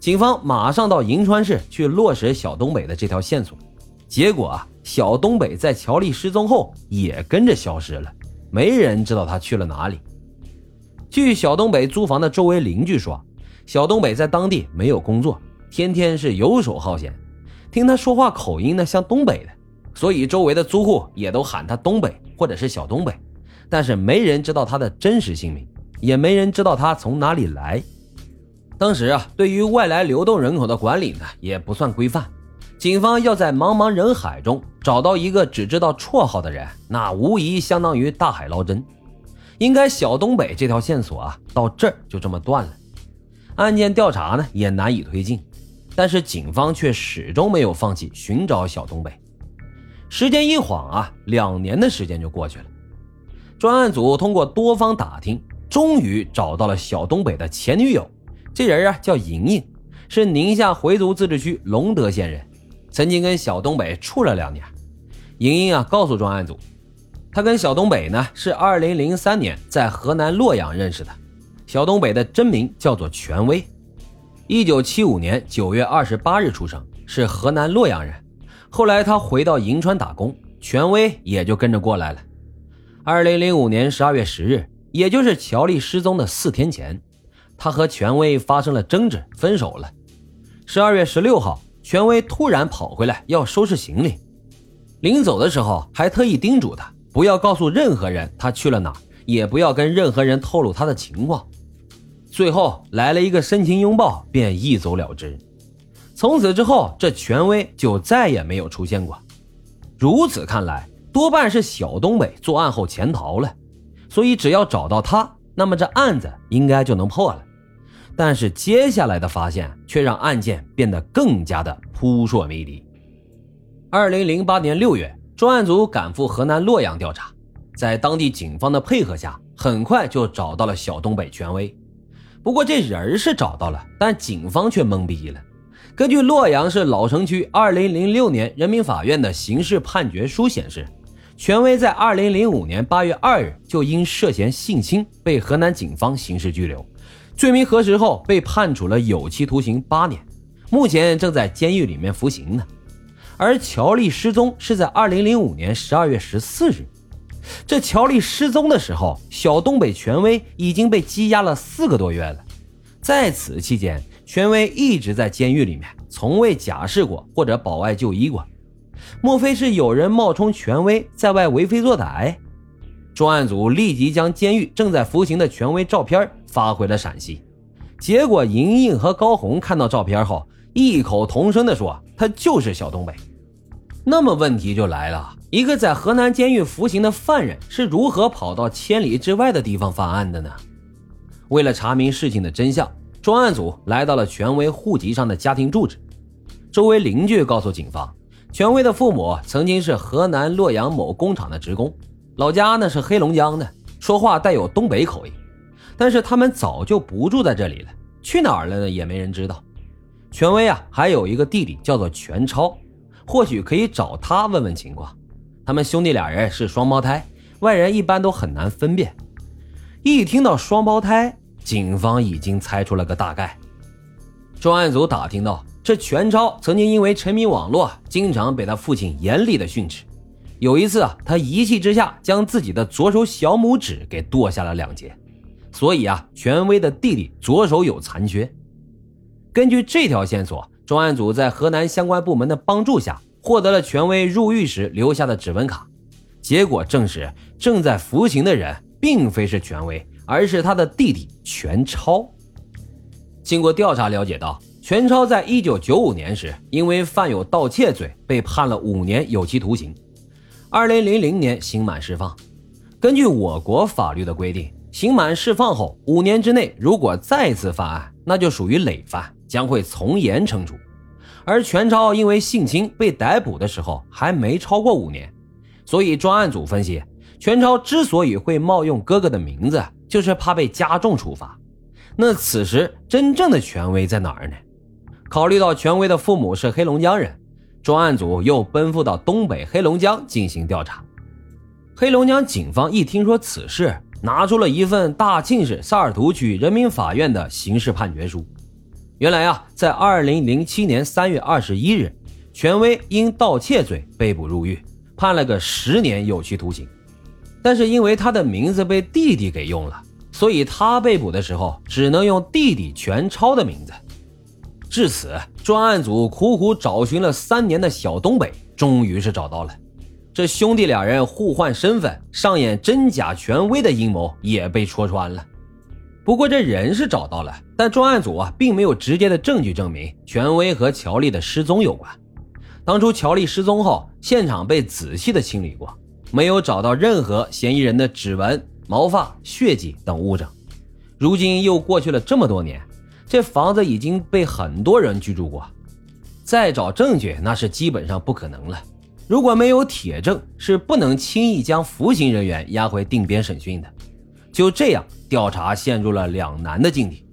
警方马上到银川市去落实小东北的这条线索。结果啊，小东北在乔丽失踪后也跟着消失了，没人知道他去了哪里。据小东北租房的周围邻居说，小东北在当地没有工作，天天是游手好闲。听他说话口音呢，像东北的，所以周围的租户也都喊他东北或者是小东北。但是没人知道他的真实姓名，也没人知道他从哪里来。当时啊，对于外来流动人口的管理呢，也不算规范。警方要在茫茫人海中找到一个只知道绰号的人，那无疑相当于大海捞针。应该小东北这条线索啊，到这儿就这么断了。案件调查呢也难以推进，但是警方却始终没有放弃寻找小东北。时间一晃啊，两年的时间就过去了。专案组通过多方打听，终于找到了小东北的前女友。这人啊叫莹莹，是宁夏回族自治区隆德县人，曾经跟小东北处了两年。莹莹啊告诉专案组。他跟小东北呢是二零零三年在河南洛阳认识的，小东北的真名叫做权威，一九七五年九月二十八日出生，是河南洛阳人。后来他回到银川打工，权威也就跟着过来了。二零零五年十二月十日，也就是乔丽失踪的四天前，他和权威发生了争执，分手了。十二月十六号，权威突然跑回来要收拾行李，临走的时候还特意叮嘱他。不要告诉任何人他去了哪，也不要跟任何人透露他的情况。最后来了一个深情拥抱，便一走了之。从此之后，这权威就再也没有出现过。如此看来，多半是小东北作案后潜逃了。所以只要找到他，那么这案子应该就能破了。但是接下来的发现却让案件变得更加的扑朔迷离。二零零八年六月。专案组赶赴河南洛阳调查，在当地警方的配合下，很快就找到了小东北权威。不过这人是找到了，但警方却懵逼了。根据洛阳市老城区2006年人民法院的刑事判决书显示，权威在2005年8月2日就因涉嫌性侵被河南警方刑事拘留，罪名核实后被判处了有期徒刑八年，目前正在监狱里面服刑呢。而乔丽失踪是在二零零五年十二月十四日，这乔丽失踪的时候，小东北权威已经被羁押了四个多月了。在此期间，权威一直在监狱里面，从未假释过或者保外就医过。莫非是有人冒充权威在外为非作歹？专案组立即将监狱正在服刑的权威照片发回了陕西，结果莹莹和高红看到照片后，异口同声地说：“他就是小东北。”那么问题就来了，一个在河南监狱服刑的犯人是如何跑到千里之外的地方犯案的呢？为了查明事情的真相，专案组来到了权威户籍上的家庭住址。周围邻居告诉警方，权威的父母曾经是河南洛阳某工厂的职工，老家呢是黑龙江的，说话带有东北口音。但是他们早就不住在这里了，去哪儿了呢？也没人知道。权威啊，还有一个弟弟叫做权超。或许可以找他问问情况。他们兄弟俩人是双胞胎，外人一般都很难分辨。一听到双胞胎，警方已经猜出了个大概。专案组打听到，这全超曾经因为沉迷网络，经常被他父亲严厉的训斥。有一次啊，他一气之下将自己的左手小拇指给剁下了两截，所以啊，权威的弟弟左手有残缺。根据这条线索。专案组在河南相关部门的帮助下，获得了权威入狱时留下的指纹卡。结果证实，正在服刑的人并非是权威，而是他的弟弟全超。经过调查了解到，全超在一九九五年时因为犯有盗窃罪，被判了五年有期徒刑。二零零零年刑满释放。根据我国法律的规定，刑满释放后五年之内，如果再次犯案，那就属于累犯。将会从严惩处，而全超因为性侵被逮捕的时候还没超过五年，所以专案组分析，全超之所以会冒用哥哥的名字，就是怕被加重处罚。那此时真正的权威在哪儿呢？考虑到权威的父母是黑龙江人，专案组又奔赴到东北黑龙江进行调查。黑龙江警方一听说此事，拿出了一份大庆市萨尔图区人民法院的刑事判决书。原来啊，在二零零七年三月二十一日，权威因盗窃罪被捕入狱，判了个十年有期徒刑。但是因为他的名字被弟弟给用了，所以他被捕的时候只能用弟弟权超的名字。至此，专案组苦苦找寻了三年的小东北，终于是找到了。这兄弟俩人互换身份，上演真假权威的阴谋也被戳穿了。不过这人是找到了，但专案组啊并没有直接的证据证明权威和乔丽的失踪有关。当初乔丽失踪后，现场被仔细的清理过，没有找到任何嫌疑人的指纹、毛发、血迹等物证。如今又过去了这么多年，这房子已经被很多人居住过，再找证据那是基本上不可能了。如果没有铁证，是不能轻易将服刑人员押回定边审讯的。就这样，调查陷入了两难的境地。